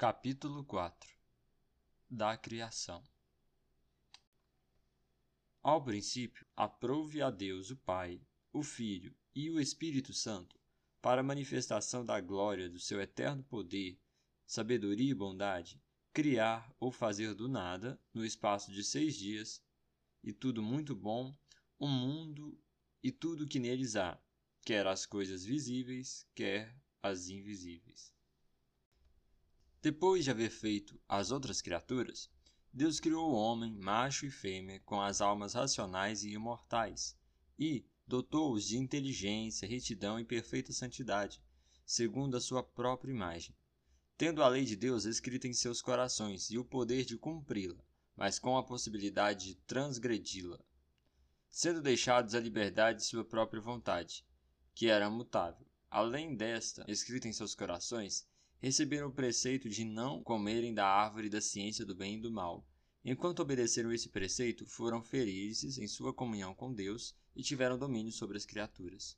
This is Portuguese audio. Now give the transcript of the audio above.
Capítulo 4 Da Criação Ao princípio, aprouve a Deus o Pai, o Filho e o Espírito Santo, para manifestação da glória do seu eterno poder, sabedoria e bondade, criar ou fazer do nada, no espaço de seis dias, e tudo muito bom, o um mundo e tudo que neles há, quer as coisas visíveis, quer as invisíveis. Depois de haver feito as outras criaturas, Deus criou o homem, macho e fêmea, com as almas racionais e imortais, e dotou-os de inteligência, retidão e perfeita santidade, segundo a sua própria imagem, tendo a lei de Deus escrita em seus corações e o poder de cumpri-la, mas com a possibilidade de transgredi-la, sendo deixados à liberdade de sua própria vontade, que era mutável. Além desta, escrita em seus corações, receberam o preceito de não comerem da árvore da ciência do bem e do mal. Enquanto obedeceram esse preceito, foram felizes em sua comunhão com Deus e tiveram domínio sobre as criaturas.